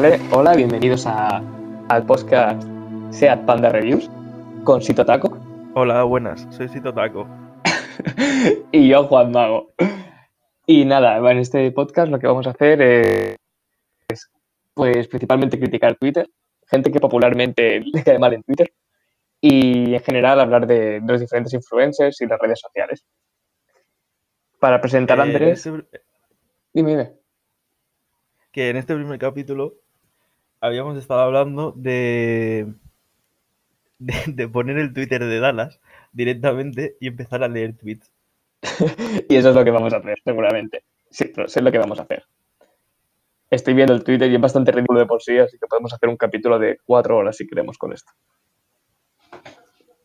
¿vale? Hola, bienvenidos a, al podcast Seat Panda Reviews con Sito Taco Hola, buenas, soy Sito Taco. y yo, Juan Mago. Y nada, en este podcast lo que vamos a hacer es, pues, principalmente criticar Twitter, gente que popularmente le cae mal en Twitter, y en general hablar de, los diferentes influencers y las redes sociales. Para presentar a Eh, Andrés... este- Dime, dime. que en este primer capítulo habíamos estado hablando de, de, de poner el Twitter de Dallas directamente y empezar a leer tweets. Y eso es lo que vamos a hacer, seguramente. Sí, pero sé lo que vamos a hacer. Estoy viendo el Twitter y es bastante ridículo de por sí, así que podemos hacer un capítulo de cuatro horas si queremos con esto.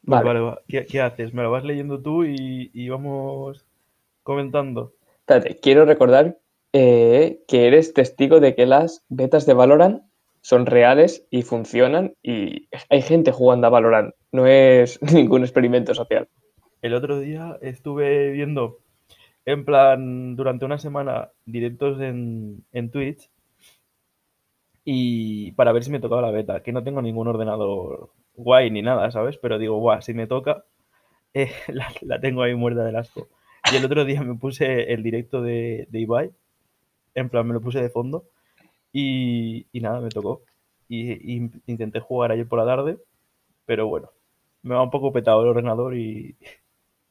Pues Vale. vale, va. ¿Qué, qué haces? ¿Me lo vas leyendo tú y, y vamos comentando? Espérate, quiero recordar eh, que eres testigo de que las betas de Valorant son reales y funcionan y hay gente jugando a Valorant. No es ningún experimento social. El otro día estuve viendo, en plan, durante una semana, directos en, en Twitch y para ver si me tocaba la beta, que no tengo ningún ordenador guay ni nada, ¿sabes? Pero digo, guau, si me toca, eh, la, la tengo ahí muerta del asco. Y el otro día me puse el directo de, de Ibai, en plan, me lo puse de fondo y, y nada, me tocó. Y, y intenté jugar ayer por la tarde, pero bueno, me va un poco petado el ordenador y,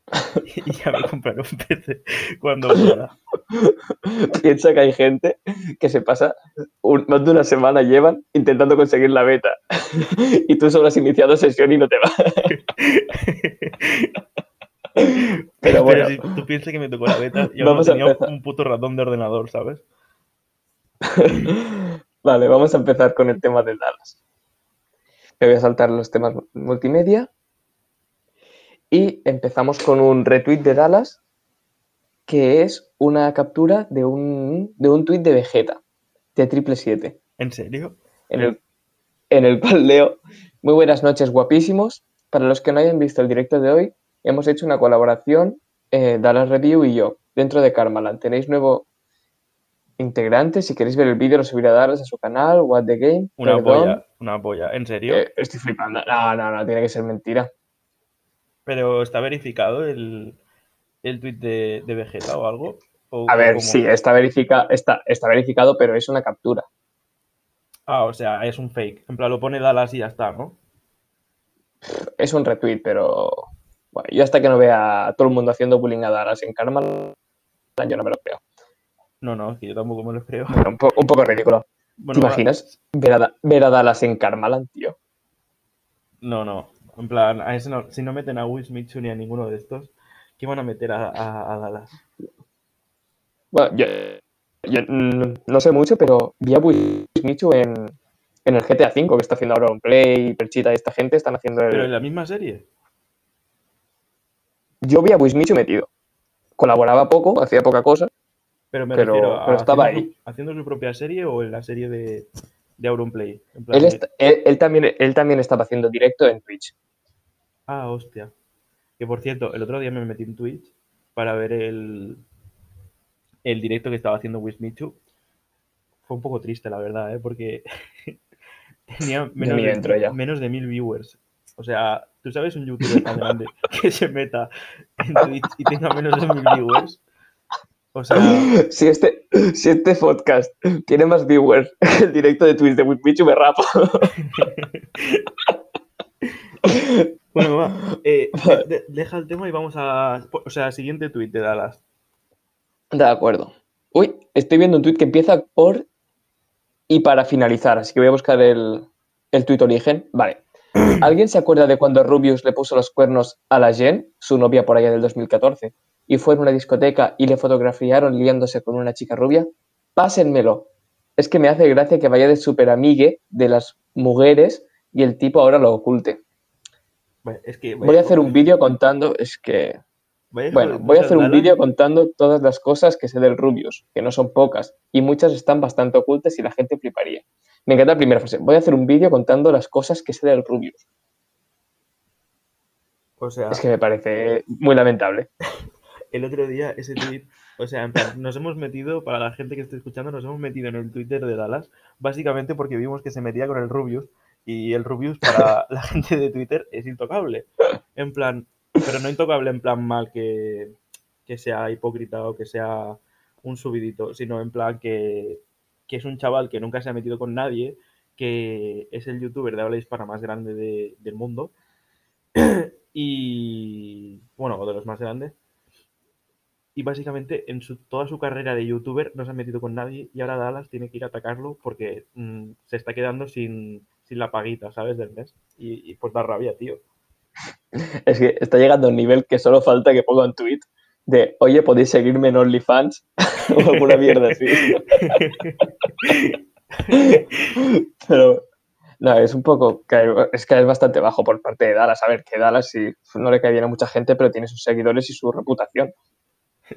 y ya me compraré un PC cuando pueda. Piensa que hay gente que se pasa un- más de una semana llevan intentando conseguir la beta y tú solo has iniciado sesión y no te va. Pero bueno. si tú piensas que me tocó la beta, yo Vamos no tenía un puto ratón de ordenador, ¿sabes? Vale, vamos a empezar con el tema de Dallas. Me voy a saltar los temas multimedia. Y empezamos con un retweet de Dallas, que es una captura de un, de un tweet de Vegeta, de triple 7, ¿En serio? en el, en el cual leo, muy buenas noches guapísimos. Para los que no hayan visto el directo de hoy, hemos hecho una colaboración, eh, Dallas Review y yo, dentro de Karmaland. Tenéis nuevo integrante, si queréis ver el vídeo lo subiré a Dallas a su canal, What the Game. Una Perdón. polla, una polla. ¿En serio? Eh, estoy flipando. No, no, no, tiene que ser mentira. ¿Pero está verificado el, el tweet de, de Vegeta o algo? ¿O- A ver, cómo? sí, está, verifica, está, está verificado, pero es una captura. Ah, o sea, es un fake. En plan, lo pone Dallas y ya está, ¿no? Es un retweet, pero bueno, yo hasta que no vea a todo el mundo haciendo bullying a Dallas en Karmaland, yo no me lo creo. No, no, que yo tampoco me lo creo. Bueno, un, po- un poco ridículo. Bueno, ¿Te imaginas ver a, ver a Dallas en Karmaland, tío? No, no. En plan, a ese no- si no meten a Will Smith ni a ninguno de estos, ¿qué van a meter a, a- a Dallas? Bueno, yo, yo, no sé mucho, pero vi a Wismichu en, en el GTA V, que está haciendo ahora un play, Perchita y esta gente están haciendo el... ¿Pero en la misma serie? Yo vi a Wismichu metido. Colaboraba poco, hacía poca cosa. Pero me Pero- refiero a pero estaba haciendo, ahí. haciendo su propia serie o en la serie de, de Auronplay. En plan Él, de- est- él, él también, él también estaba haciendo directo en Twitch. Ah, hostia. Que por cierto, el otro día me metí en Twitch para ver el, el directo que estaba haciendo Wismichu. Fue un poco triste, la verdad, ¿eh? porque tenía de, menos de mil viewers. O sea, ¿tú sabes un youtuber tan grande que se meta en Twitch y tenga menos de mil viewers? O sea, Si este, si este podcast tiene más viewers que el directo de Twitch de Wismichu, me rapo. bueno, va. eh, de- de- deja el tema y vamos a. O sea, siguiente tweet de Dallas. De acuerdo. Uy, estoy viendo un tweet que empieza por y para finalizar, así que voy a buscar el, el tweet origen. Vale. ¿Alguien se acuerda de cuando Rubius le puso los cuernos a la Jen, su novia por allá del 2014, y fue en una discoteca y le fotografiaron liándose con una chica rubia? Pásenmelo. Es que me hace gracia que vaya de super amigue de las mujeres y el tipo ahora lo oculte. Bueno, es que, Voy a hacer un vídeo contando, es que Bueno, voy a hacer un vídeo contando todas las cosas que sé del Rubius, que no son pocas, y muchas están bastante ocultas y la gente fliparía. Me encanta la primera frase. Voy a hacer un vídeo contando las cosas que sé del Rubius. O sea, Es que me parece muy lamentable. el otro día ese tweet, o sea, en plan, nos hemos metido, para la gente que esté escuchando, nos hemos metido en el Twitter de Dallas, básicamente porque vimos que se metía con el Rubius y el Rubius para la gente de Twitter es intocable. En plan, pero no intocable en plan mal que, que sea hipócrita o que sea un subidito, sino en plan que, que es un chaval que nunca se ha metido con nadie, que es el youtuber de habla hispana más grande de- del mundo y bueno, o de los más grandes. Y básicamente en su, toda su carrera de youtuber no se ha metido con nadie y ahora Dallas tiene que ir a atacarlo porque mm, se está quedando sin, sin la paguita, ¿sabes? Del mes. Y, pues da rabia, tío. Es que está llegando a un nivel que solo falta que ponga un tweet de, oye, podéis seguirme en OnlyFans o alguna mierda así. Pero, no, es un poco, es que es bastante bajo por parte de Dallas. A ver, que Dallas sí, no le cae bien a mucha gente, pero tiene sus seguidores y su reputación.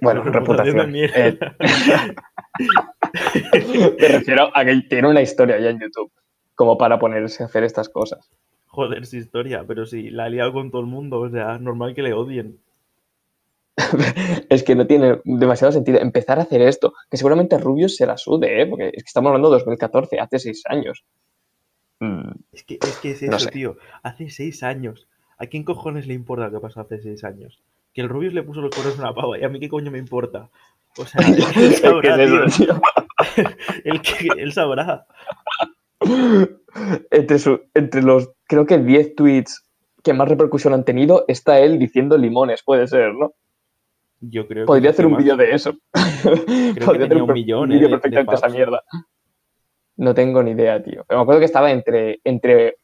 Bueno, reputación. de Eh, me refiero a que tiene una historia ya en YouTube, como para ponerse a hacer estas cosas. Joder, su historia, pero sí, la ha liado con todo el mundo, o sea, normal que le odien. Es que no tiene demasiado sentido empezar a hacer esto, que seguramente Rubius se la sude, ¿eh? porque es que estamos hablando de 2014, hace seis años. Mm, Es que es, que es eso, No sé. tío. Hace seis años. ¿A quién cojones le importa lo que pasó hace seis años? Que el Rubius le puso los cuernos a una pava, ¿y a mí qué coño me importa? O sea, él ¿Qué sabrá, es tío. eso, tío? Él, que- él sabrá. Entre, su- entre los, creo que 10 tweets que más repercusión han tenido, está él diciendo limones, puede ser, ¿no? Yo creo que Podría es hacer un vídeo de eso. que Podría hacer tenía un millón, vídeo eh, de- de perfectamente de esa mierda. No tengo ni idea, tío. Pero me acuerdo que estaba entre, entre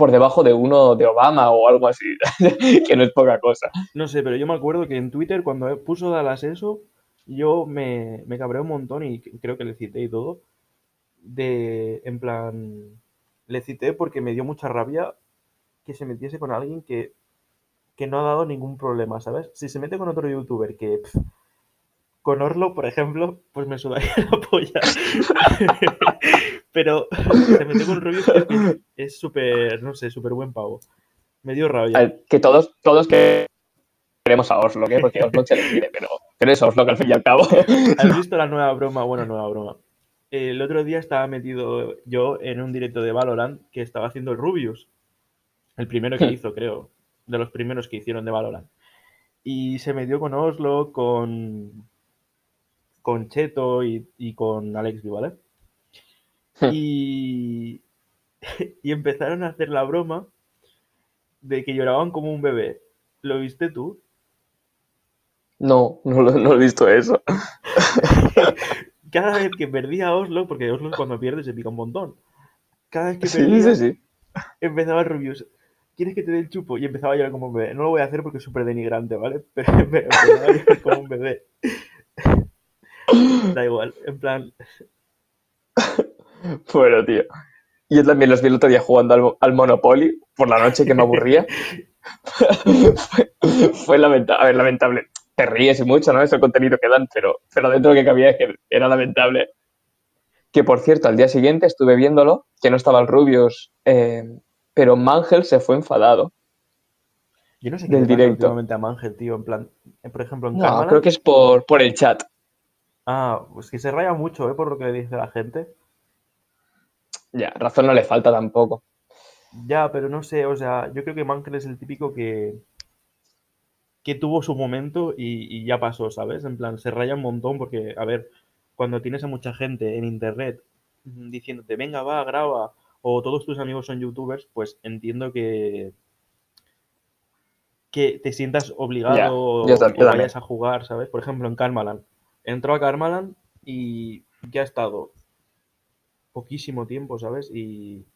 por debajo de uno de Obama o algo así, que no es poca cosa. No sé, pero yo me acuerdo que en Twitter, cuando puso Dallas eso, yo me, me cabré un montón y creo que le cité y todo. De, en plan, le cité porque me dio mucha rabia que se metiese con alguien que, que no ha dado ningún problema, ¿sabes? Si se mete con otro youtuber que, con Orlo, por ejemplo, pues me sudaría la polla. Pero se metió con Rubius que es súper, no sé, súper buen pavo. Me dio rabia. ver, que todos, todos que queremos a Oslo, ¿eh? porque Oslo se le quiere, pero, pero es Oslo que al fin y al cabo. ¿Has visto la nueva broma? Bueno, nueva broma. El otro día estaba metido yo en un directo de Valorant que estaba haciendo el Rubius. El primero que hizo, creo. De los primeros que hicieron de Valorant. Y se metió con Oslo, con. con Cheto y, y con Alex ¿vale? Y. y empezaron a hacer la broma de que lloraban como un bebé. ¿Lo viste tú? No, no, no he visto eso. Cada vez que perdía Oslo, porque Oslo cuando pierde se pica un montón. Cada vez que Sí, perdía, sí, sí. empezaba Rubius. ¿Quieres que te dé el chupo? Y empezaba a llorar como un bebé. No lo voy a hacer porque es súper denigrante, ¿vale? Pero empezaba a llorar como un bebé. Da igual, en plan. Bueno, tío. Yo también los vi el otro día jugando al, al Monopoly por la noche que me aburría. fue, fue lamentable. A ver, lamentable. Te ríes y mucho, ¿no? Es el contenido que dan, pero, pero dentro de lo que cabía es que era lamentable. Que por cierto, al día siguiente estuve viéndolo, que no estaba el Rubius, eh, pero Mangel se fue enfadado. Yo no sé qué Del directo. a Mangel, tío. En plan, eh, por ejemplo, en No, creo que es por, por el chat. Ah, pues que se raya mucho, ¿eh? Por lo que le dice la gente. Ya, razón no le falta tampoco. Ya, pero no sé, o sea, yo creo que Mangel es el típico que, que tuvo su momento y, y ya pasó, ¿sabes? En plan, se raya un montón porque, a ver, cuando tienes a mucha gente en internet diciéndote, venga, va, graba, o todos tus amigos son youtubers, pues entiendo que, que te sientas obligado Ya, o, vayas a jugar, ¿sabes? Por ejemplo, en Karmaland. Entró a Karmaland y ya ha estado poquísimo tiempo, ¿sabes? Y,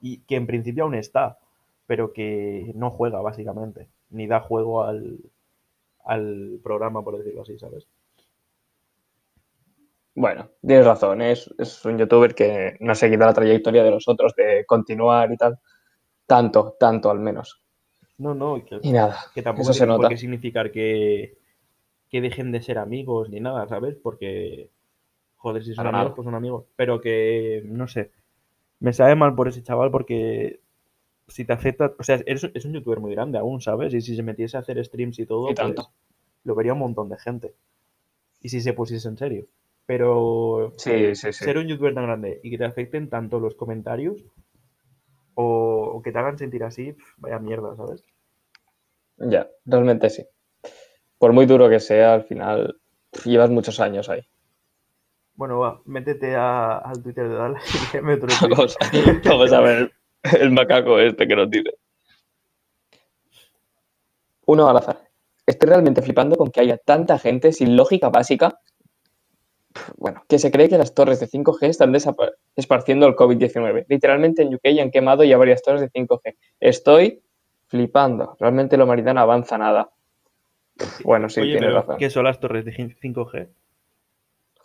y que en principio aún está, pero que no juega básicamente, ni da juego al, al programa, por decirlo así, ¿sabes? Bueno, tienes razón, es, es un youtuber que no ha seguido la trayectoria de los otros de continuar y tal. Tanto, tanto al menos. No, no, que, Y nada, que tampoco eso se tiene por nota. qué significar que, que dejen de ser amigos ni nada, ¿sabes? Porque, joder, si son Para amigos, nada. pues son amigos. Pero que, no sé, me sabe mal por ese chaval porque si te afecta, o sea, es, es un youtuber muy grande aún, ¿sabes? Y si se metiese a hacer streams y todo, Y tanto. pues lo vería un montón de gente. Y si se pusiese en serio. Pero Sí, sí, sí. ser un youtuber tan grande y que te afecten tanto los comentarios o, o que te hagan sentir así, pf, vaya mierda, ¿sabes? Ya, realmente sí. Por muy duro que sea, al final llevas muchos años ahí. Bueno, va, métete a- al Twitter de Dallas y tweet. Vamos, vamos a ver el macaco este que nos dice. Uno al azar. Estoy realmente flipando con que haya tanta gente sin lógica básica. Bueno, que se cree que las torres de 5G están esparciendo el COVID-19. Literalmente en UK han quemado ya varias torres de 5G. Estoy flipando. Realmente la humanidad no avanza nada. Bueno, sí, Oye, tienes pero razón. ¿qué son las torres de 5G?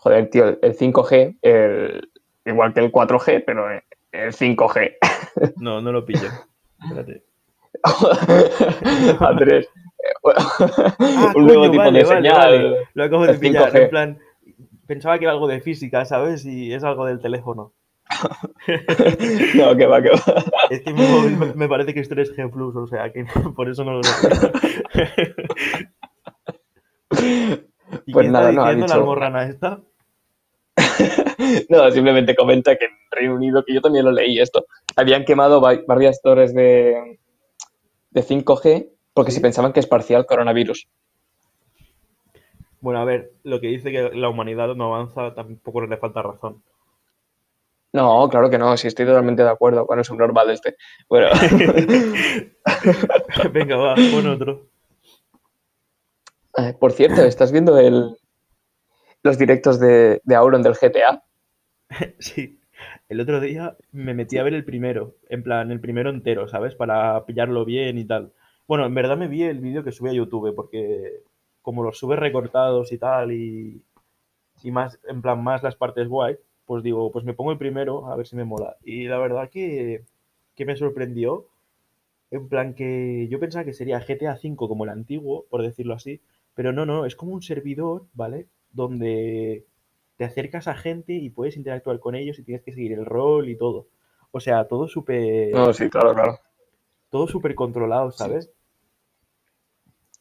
Joder, tío, el 5G, el- igual que el 4G, pero el 5G. No, no lo pillo. Espérate. Andrés. Ah, un nuevo coño, tipo vale, de vale, señal. vale. Lo acabo de pillar. 5G. En plan, pensaba que era algo de física, ¿sabes? Y es algo del teléfono. No, que va, que va. Es que mi móvil me, parece que es 3G Plus, o sea que por eso no lo sé. ¿Y Pues nada, está no, ha diciendo la dicho- almorrana esta? No, simplemente comenta que en Reino Unido, que yo también lo leí esto, habían quemado va- varias torres de, de 5G porque Sí. se pensaban que esparcía el coronavirus. Bueno, a ver, lo que dice que la humanidad no avanza tampoco le falta razón. No, claro que no, sí estoy totalmente de acuerdo con eso normal este. Bueno, Venga, va, pon otro. eh, por cierto, ¿estás viendo el, los directos de, de Auron del GTA? Sí, el otro día me metí a ver el primero, en plan, el primero entero, ¿sabes? Para pillarlo bien y tal. Bueno, en verdad me vi el vídeo que subí a YouTube, porque como los sube recortados y tal, y, y más, en plan, más las partes guay, pues digo, pues me pongo el primero a ver si me mola. Y la verdad que, que me sorprendió, en plan que yo pensaba que sería GTA V como el antiguo, por decirlo así, pero no, no, es como un servidor, ¿vale? Donde te acercas a gente y puedes interactuar con ellos y tienes que seguir el rol y todo. O sea, todo súper No, sí, claro, claro. todo súper controlado, ¿sabes?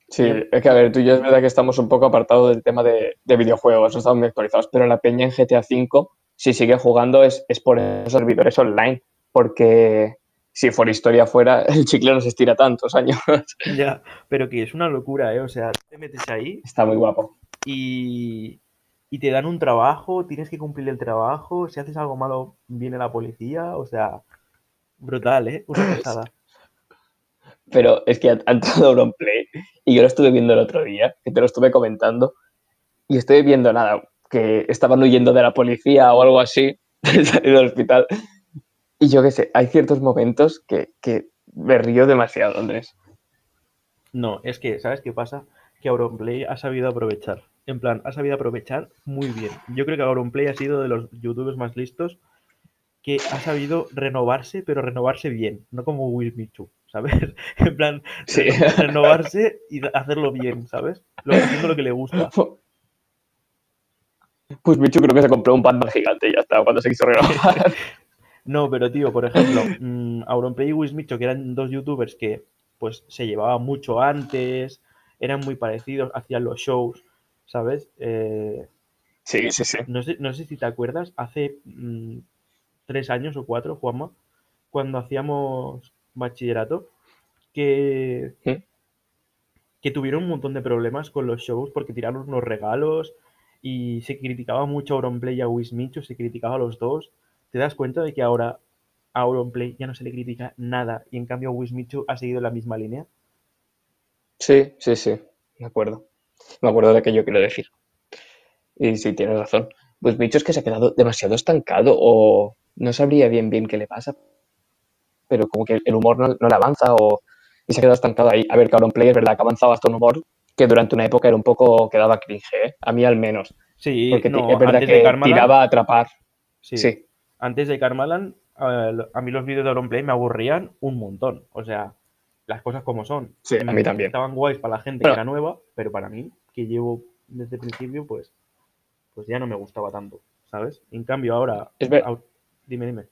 Sí, es que a ver, tú y yo es verdad que estamos un poco apartados del tema de, de videojuegos, no estamos muy actualizados, pero la peña en GTA V, si sigue jugando, es, es por esos servidores online, porque si por historia fuera, el chicle no se estira tantos años. Ya, pero que es una locura, ¿eh? O sea, te metes ahí Está muy guapo. Y, y te dan un trabajo, tienes que cumplir el trabajo, si haces algo malo viene la policía, o sea, brutal, ¿eh? Una pasada. Pero es que ha, ha entrado Auronplay y yo lo estuve viendo el otro día, que te lo estuve comentando, y estoy viendo nada, que estaban huyendo de la policía o algo así, salir del hospital. Y yo qué sé, hay ciertos momentos que, que me río demasiado, Andrés. No, es que, ¿sabes qué pasa? Que Auronplay ha sabido aprovechar. En plan, ha sabido aprovechar muy bien. Yo creo que Auronplay ha sido de los youtubers más listos que ha sabido renovarse, pero renovarse bien, no como Will Michu, ¿sabes? En plan, Sí. renovarse y hacerlo bien, ¿sabes? Lo, haciendo lo que le gusta. Pues Michu creo que se compró un Batman gigante y ya está, cuando se quiso renovar. No, pero tío, por ejemplo, mm, Auronplay y Wismicho, que eran dos youtubers que pues se llevaban mucho antes, eran muy parecidos, hacían los shows, ¿sabes? Eh, Sí, sí, sí. no sé, no sé si te acuerdas, hace mm, tres años o cuatro, Juanma, cuando hacíamos bachillerato, que, ¿Mm? que tuvieron un montón de problemas con los shows porque tiraron unos regalos y se criticaba mucho a Auronplay y a Wismicho, se criticaba a los dos. ¿Te das cuenta de que ahora a Auronplay ya no se le critica nada y en cambio Wismichu ha seguido la misma línea? Sí, sí, sí, me acuerdo. Me acuerdo de que yo quiero decir. Y sí, tienes razón. Pues Michu es que se ha quedado demasiado estancado o no sabría bien bien qué le pasa, pero como que el humor no, no le avanza o y se ha quedado estancado ahí. A ver, que Auronplay es verdad que ha avanzado hasta un humor que durante una época era un poco, quedaba cringe, ¿eh? A mí al menos. Sí, Porque no, es verdad que tiraba a atrapar. sí. Sí. Antes de Karmaland, a, a mí los vídeos de Auronplay me aburrían un montón. O sea, las cosas como son. Sí, a mí también. Estaban guays para la gente que era nueva, pero para mí, que llevo desde el principio, pues, pues ya no me gustaba tanto, ¿sabes? En cambio, ahora. Es ver- Dime, dime.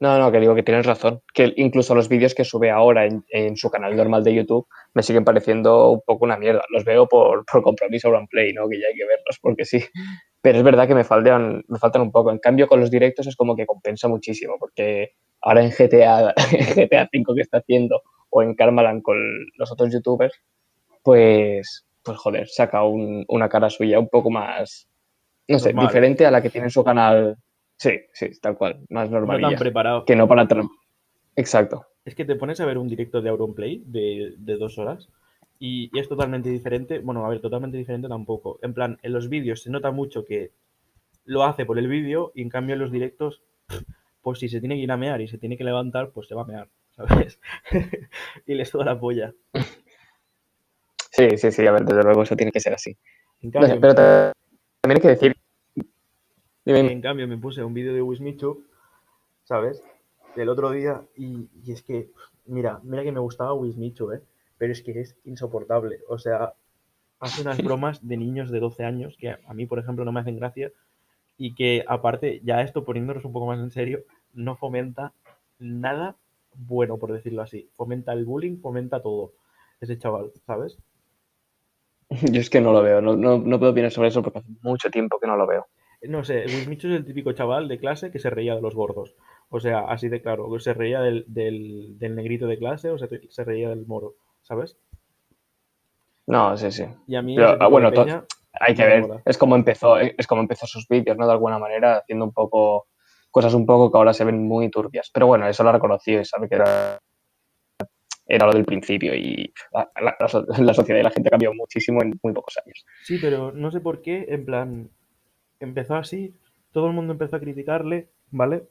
No, no, que digo que tienes razón. Que incluso los vídeos que sube ahora en, su canal normal de YouTube me siguen pareciendo un poco una mierda. Los veo por, por compromiso play, ¿no? Que ya hay que verlos porque sí. Pero es verdad que me faltan, me faltan un poco. En cambio, con los directos es como que compensa muchísimo porque ahora en GTA, GTA 5 que está haciendo o en Karmaland con los otros youtubers, pues, pues joder, saca una cara suya un poco más, no sé, diferente a la que tiene en su canal Sí, sí, tal cual, más normal. No tan preparado. Que no para... Exacto. Es que te pones a ver un directo de Auronplay de, de dos horas y, es totalmente diferente. Bueno, a ver, totalmente diferente tampoco. En plan, en los vídeos se nota mucho que lo hace por el vídeo y en cambio en los directos, pues si se tiene que ir a mear y se tiene que levantar, pues se va a mear, ¿sabes? y les toda la polla. Sí, sí, sí, a ver, desde luego eso tiene que ser así. pero también hay que decir en cambio, me puse un vídeo de Wismichu, ¿sabes? Del otro día, y, es que, mira, mira que me gustaba Wismichu, ¿eh? Pero es que es insoportable. O sea, hace unas bromas de niños de 12 años que a mí, por ejemplo, no me hacen gracia. Y que, aparte, ya esto poniéndonos un poco más en serio, no fomenta nada bueno, por decirlo así. Fomenta el bullying, fomenta todo. Ese chaval, ¿sabes? Yo es que no lo veo, no, no, no puedo opinar sobre eso porque hace mucho tiempo que no lo veo. No sé, Wismichu es el típico chaval de clase que se reía de los gordos. O sea, así de claro, se reía del, negrito de clase o se, se, reía del moro, ¿sabes? No, sí, sí. Y a mí, ah, bueno, hay que ver, es como empezó, es como empezó sus vídeos, ¿no? De alguna manera, haciendo un poco cosas un poco que ahora se ven muy turbias. Pero bueno, eso lo ha reconocido y sabe que era, era lo del principio y la, la sociedad y la gente cambió muchísimo en muy pocos años. Sí, pero no sé por qué, en plan, empezó así, todo el mundo empezó a criticarle, ¿vale?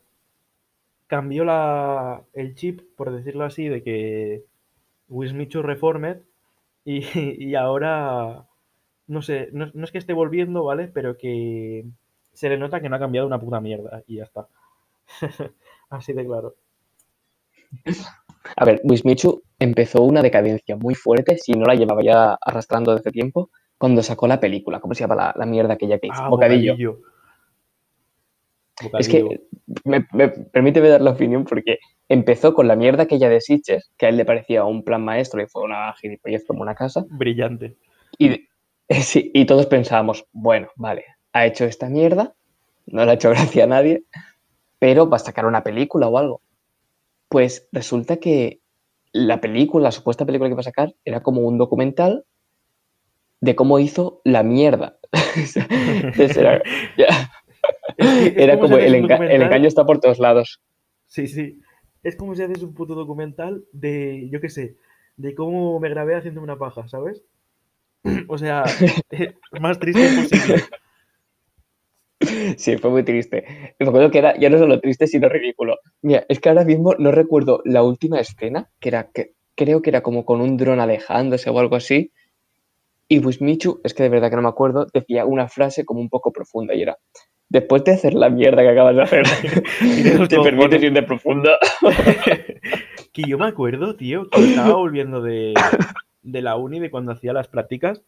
Cambió la, el chip, por decirlo así, de que Wismichu reformed y, y ahora, no sé, no, es que esté volviendo, ¿vale? Pero que se le nota que no ha cambiado una puta mierda y ya está. así de claro. A ver, Wismichu empezó una decadencia muy fuerte, si no la llevaba ya arrastrando desde tiempo, cuando sacó la película. ¿Cómo se llama la, mierda aquella que hizo? Ah, bocadillo. Es que me, permíteme dar la opinión porque empezó con la mierda aquella de Sitches, que a él le parecía un plan maestro y fue una gilipollez como una casa. Brillante. Y, y todos pensábamos, bueno, vale, ha hecho esta mierda, no le ha hecho gracia a nadie, pero va a sacar una película o algo. Pues resulta que la película, la supuesta película que va a sacar, era como un documental de cómo hizo la mierda. era, como el, engaño está por todos lados. Sí, sí. Es como si haces un puto documental de, yo qué sé, de cómo me grabé haciendo una paja, ¿sabes? O sea, más triste posible. Sí, fue muy triste. Me acuerdo que era ya no solo triste, sino ridículo. Mira, es que ahora mismo no recuerdo la última escena, que era que creo que era como con un dron alejándose o algo así, y Wismichu, es que de verdad que no me acuerdo, decía una frase como un poco profunda y era, después de hacer la mierda que acabas de hacer, te permites ir de profunda. que yo me acuerdo, tío, que estaba volviendo de, la uni, de cuando hacía las prácticas,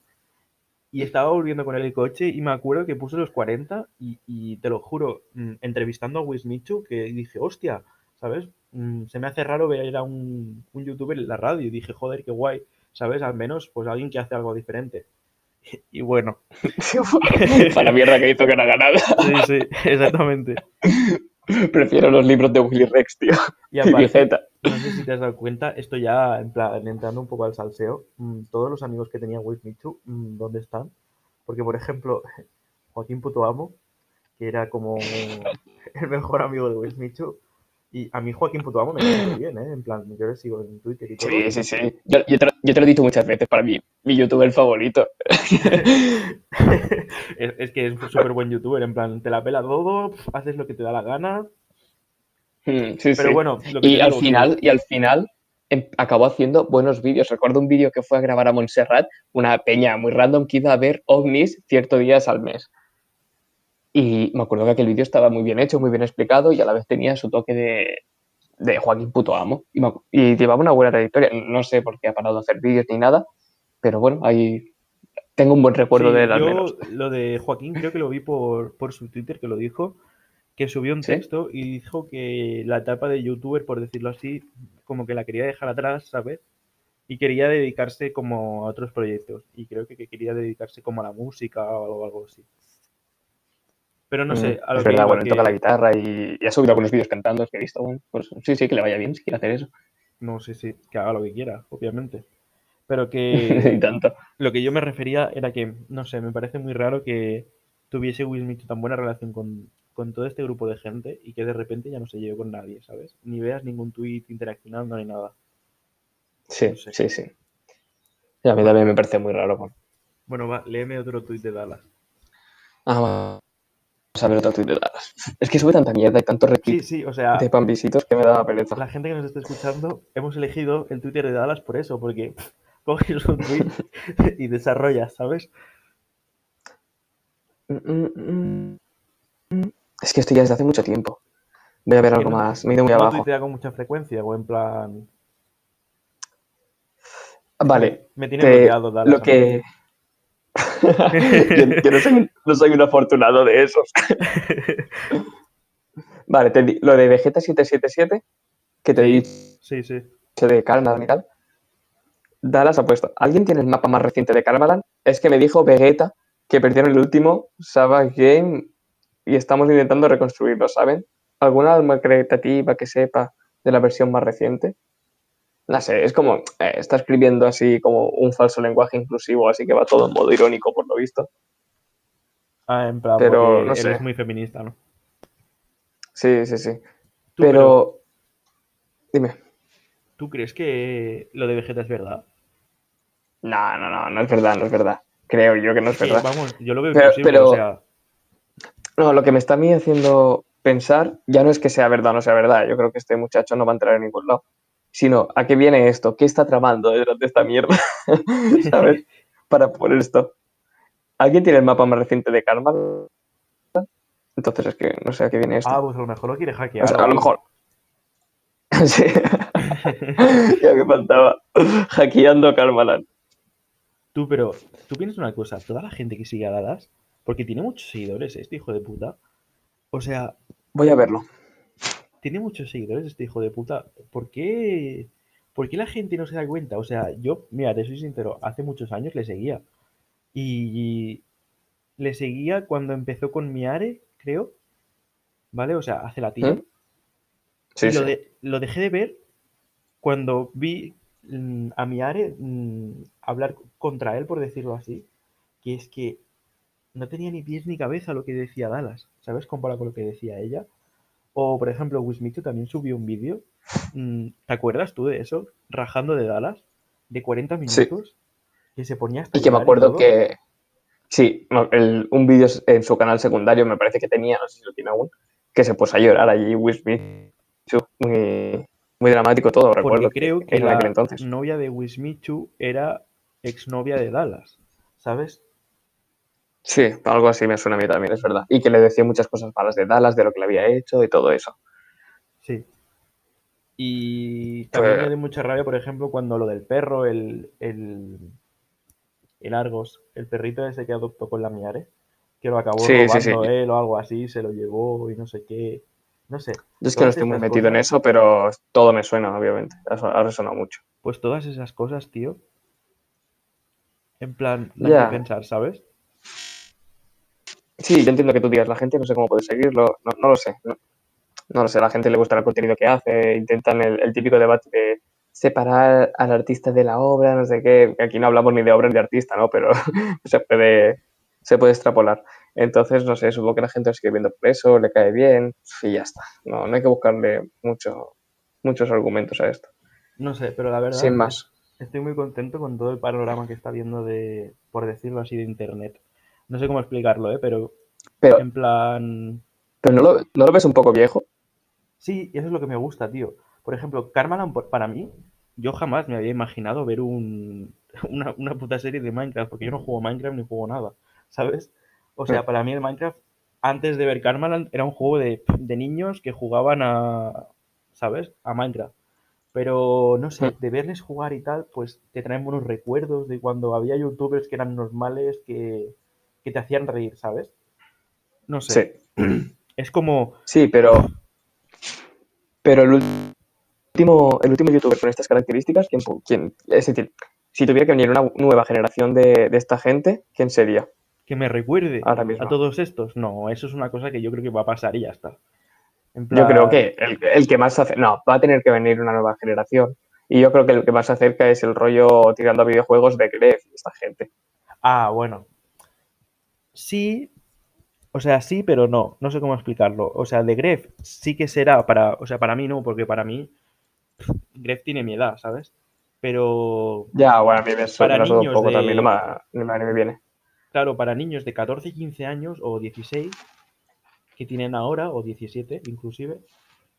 y estaba volviendo con el coche y me acuerdo que puse los 40 y, te lo juro, mm, entrevistando a Wismichu, que dije, hostia, ¿sabes? Mm, se me hace raro ver a un, un youtuber en la radio y dije, joder, qué guay. ¿sabes? Al menos, pues alguien que hace algo diferente. Y bueno. Para la mierda que hizo que no haga nada. Sí, sí, exactamente. Prefiero los libros de Willy Rex, tío. Y aparte, no sé si te has dado cuenta, esto ya, en plan, entrando un poco al salseo, mm, todos los amigos que tenía Will Michu, mm, ¿dónde están? Porque, por ejemplo, Joaquín Putoamo, que era como el mejor amigo de Will Michu, y a mí Joaquín Putuamo me cae muy bien, ¿eh? En plan, yo le sigo en Twitter y todo. Sí, sí, sí. Yo, te, lo he dicho muchas veces, para mí, mi youtuber favorito. es, que es un súper buen youtuber, en plan, te la pela todo, haces lo que te da la gana. Hmm, sí, Pero bueno, y, al final, y al final acabó haciendo buenos vídeos. Recuerdo un vídeo que fue a grabar a Montserrat, una peña muy random que iba a ver ovnis ciertos días al mes. Y me acuerdo que aquel vídeo estaba muy bien hecho, muy bien explicado y a la vez tenía su toque de, de Joaquín Puto Amo. Y, llevaba una buena trayectoria. No sé por qué ha parado de hacer vídeos ni nada, pero bueno, ahí tengo un buen recuerdo de él al yo Lo de Joaquín creo que lo vi por, por su Twitter que lo dijo, que subió un ¿Sí? texto y dijo que la etapa de youtuber, por decirlo así, como que la quería dejar atrás, ¿sabes? Y quería dedicarse como a otros proyectos. Y creo que, que quería dedicarse como a la música o algo, algo así. Pero no sé, a lo Mm, es que verdad, bueno, que- toca la guitarra y, y ha subido algunos vídeos cantando, es que he visto. Pues sí, sí, que le vaya bien si quiere hacer eso. No sé si que haga lo que quiera, obviamente. Pero y que tanto. lo que yo me refería era que, no sé, me parece muy raro que tuviese Will Smith tan buena relación con, con todo este grupo de gente y que de repente ya no se lleve con nadie, ¿sabes? Ni veas ningún tweet interaccionando ni nada. Sí, No sé. sí, sí. A mí también me parece muy raro. bueno. Bueno, va, léeme otro tweet de Dallas. Ah, vamos a ver otro tweet de Dallas. Es que sube tanta mierda y tantos Sí, retweets sí, o sea, de panvisitos que me da pereza. la gente que nos está escuchando, hemos elegido el Twitter de Dallas por eso, porque coges un tweet y desarrollas, ¿sabes? Mm, mm, mm. Es que esto ya desde hace mucho tiempo. Voy a ver algo no- más. Me he ido muy No abajo. tuitea con mucha frecuencia o en plan... Vale, Me tiene te- bloqueado Dallas. lo que... yo, yo no, soy, un- no soy un afortunado de esos. vale, te di- lo de Vegeta 777, que te he dicho Sí, sí. de Karmaland y tal. Dallas ha puesto, ¿alguien tiene el mapa más reciente de Karmaland? Es que me dijo Vegeta que perdieron el último Savage Game y estamos intentando reconstruirlo, ¿saben? ¿Alguna alma creativa que sepa de la versión más reciente? No sé, es como, eh, está escribiendo así como un falso lenguaje inclusivo, así que va todo en modo irónico por lo visto. Ah, en plan, Pero, no sé. eres muy feminista, ¿no? Sí, sí, sí. Tú, Pero, dime. ¿Tú crees que lo de Vegeta es verdad? No, no, no, no es verdad, no es verdad. Creo yo que no es verdad. vamos, yo lo veo Pero- imposible, pero- o sea, No, lo que me está a mí haciendo pensar ya no es que sea verdad o no sea verdad, yo creo que este muchacho no va a entrar en ningún lado, sino a qué viene esto, qué está tramando detrás de esta mierda, ¿sabes? Para poner esto. ¿Alguien tiene el mapa más reciente de Karma? Entonces es que no sé a qué viene esto. ah, pues a lo mejor lo quiere hackear. O sea, o a lo mejor. sí. ya me faltaba. Hackeando Karmaland. Tú, pero, tú piensas una cosa, toda la gente que sigue a Dallas, porque tiene muchos seguidores este hijo de puta. O sea, Voy a verlo. tiene muchos seguidores este hijo de puta. ¿Por qué, ¿Por qué la gente no se da cuenta? O sea, yo, mira, te soy sincero, hace muchos años le seguía. Y le seguía cuando empezó con Miare, creo. ¿Vale? O sea, hace la tía. ¿Mm? Sí, y lo, sí. de- lo dejé de ver cuando vi mm, a Miare mm, hablar contra él, por decirlo así. Que es que no tenía ni pies ni cabeza lo que decía Dallas, ¿sabes? Comparado con lo que decía ella. O, por ejemplo, Wismichu también subió un vídeo. mm, ¿Te acuerdas tú de eso? Rajando de Dallas, de 40 Sí. minutos. Que se ponía hasta Y que me acuerdo que. Sí, el- un vídeo en su canal secundario me parece que tenía, no sé si lo tiene aún, que se puso a llorar allí, Will Smith. Muy, muy dramático todo, Porque recuerdo. creo que en la aquel entonces. novia de Wismichu era exnovia de Dallas, ¿sabes? Sí, algo así me suena a mí también, es verdad. Y que le decía muchas cosas malas de Dallas, de lo que le había hecho y todo eso. Sí. Y también Pues- me dio mucha rabia, por ejemplo, cuando lo del perro, el, el, el Argos, el perrito ese que adoptó con la Miare, que lo acabó Sí, sí, sí. robando él o algo así, se lo llevó y no sé qué. No sé. Yo es que no estoy muy metido en eso, pero todo me suena, obviamente. Ha resonado mucho. Pues todas esas cosas, tío. En plan, Ya. que pensar, ¿sabes? Sí, yo entiendo que tú digas, la gente no sé cómo puede seguirlo, no, no lo sé. No, no lo sé, a la gente le gusta el contenido que hace, intentan el, el típico debate de separar al artista de la obra, no sé qué. Aquí no hablamos ni de obra ni de artista, ¿no? Pero se puede, se puede extrapolar. Entonces, no sé, supongo que la gente lo sigue viendo por eso, le cae bien y ya está. No, no hay que buscarle mucho, muchos argumentos a esto. No sé, pero la verdad Sin más. estoy muy contento con todo el panorama que está viendo de, por decirlo así, de internet. No sé cómo explicarlo, ¿eh? Pero Pero, en plan... pero ¿no, lo, ¿no lo ves un poco viejo? Sí, eso es lo que me gusta, tío. Por ejemplo, Karmaland, por- para mí, yo jamás me había imaginado ver un, una, una puta serie de Minecraft, porque yo no juego Minecraft ni juego nada, ¿sabes? O sea, para mí el Minecraft, antes de ver Karmaland, era un juego de, de niños que jugaban a, ¿sabes? A Minecraft. Pero, no sé, de verles jugar y tal, pues te traen buenos recuerdos de cuando había youtubers que eran normales, que, que te hacían reír, ¿sabes? No sé. Sí. Es como, Sí, pero. Pero el último, el último youtuber con estas características, ¿quién, quién- es decir, si tuviera que venir una nueva generación de, de esta gente, ¿quién sería? que me recuerde Ahora mismo. a todos estos. No, eso es una cosa que yo creo que va a pasar y ya está. En Yo creo que el, el que más hace. No, va a tener que venir una nueva generación. Y yo creo que el que más se acerca es el rollo tirando a videojuegos de Gref y esta gente. Ah, bueno. Sí, o sea, sí, pero no. No sé cómo explicarlo. O sea, de Gref sí que será para. O sea, para mí no, porque para mí. Gref tiene mi edad, ¿sabes? Pero. Ya, bueno, a mí me Para eso un niños poco de- también, me- no me viene. Claro, para niños de 14, 15 años o 16 que tienen ahora, o 17 inclusive,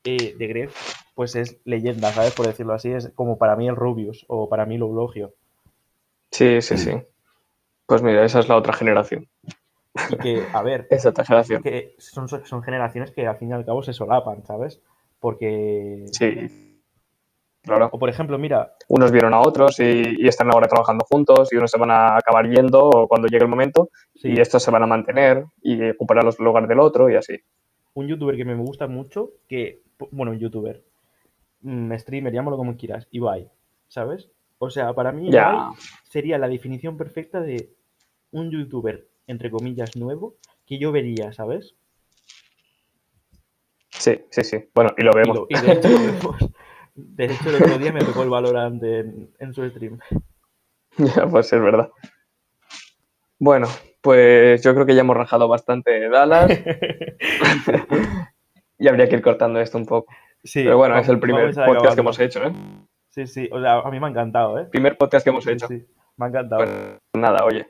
eh, de Gref, pues es leyenda, ¿sabes? Por decirlo así, es como para mí el Rubius o para mí el Oblogio. Sí, sí, sí. Pues mira, esa es la otra generación. Y que, a ver, Esa que son, son generaciones que al fin y al cabo se solapan, ¿sabes? Porque... Sí. Claro. O por ejemplo, mira, Unos vieron a otros y, y están ahora trabajando juntos y unos se van a acabar yendo cuando llegue el momento sí, y estos se van a mantener y ocuparán los lugares del otro y así. un youtuber que me gusta mucho, que, bueno, un youtuber, mm, streamer, llámalo como quieras, Ibai, ¿sabes? O sea, para mí Ya. Ibai sería la definición perfecta de un youtuber, entre comillas, nuevo, que yo vería, ¿sabes? Sí, sí, sí. Bueno, y lo Y, vemos. lo- y de hecho lo vemos. De hecho, el otro día me tocó el Valorant en, en su stream. Ya, pues es verdad. Bueno, pues yo creo que ya hemos rajado bastante de Dallas y habría que ir cortando esto un poco. Sí, Pero bueno, es el primer podcast que hemos hecho, ¿eh? Sí, sí, o sea, a mí me ha encantado, ¿eh? Primer podcast que hemos Sí, hecho. sí, me ha encantado. Pues nada, oye.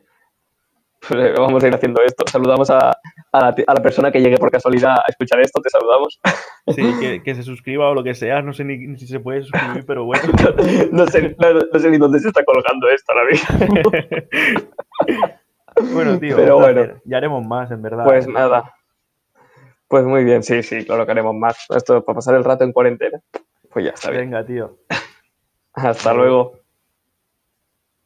Pues vamos a ir haciendo esto. Saludamos a, a la, ti- a la persona que llegue por casualidad a escuchar esto. Te saludamos. Sí, que, que se suscriba o lo que sea, no sé ni, ni si se puede suscribir, pero bueno. No sé, no, no sé ni dónde se está colgando esto ahora mismo. bueno, tío, Pero bueno. ya haremos más, en verdad. Pues nada. Pues muy bien, sí, sí, claro que haremos más. Esto para pasar el rato en cuarentena. Pues ya está bien. Venga, tío. Hasta luego.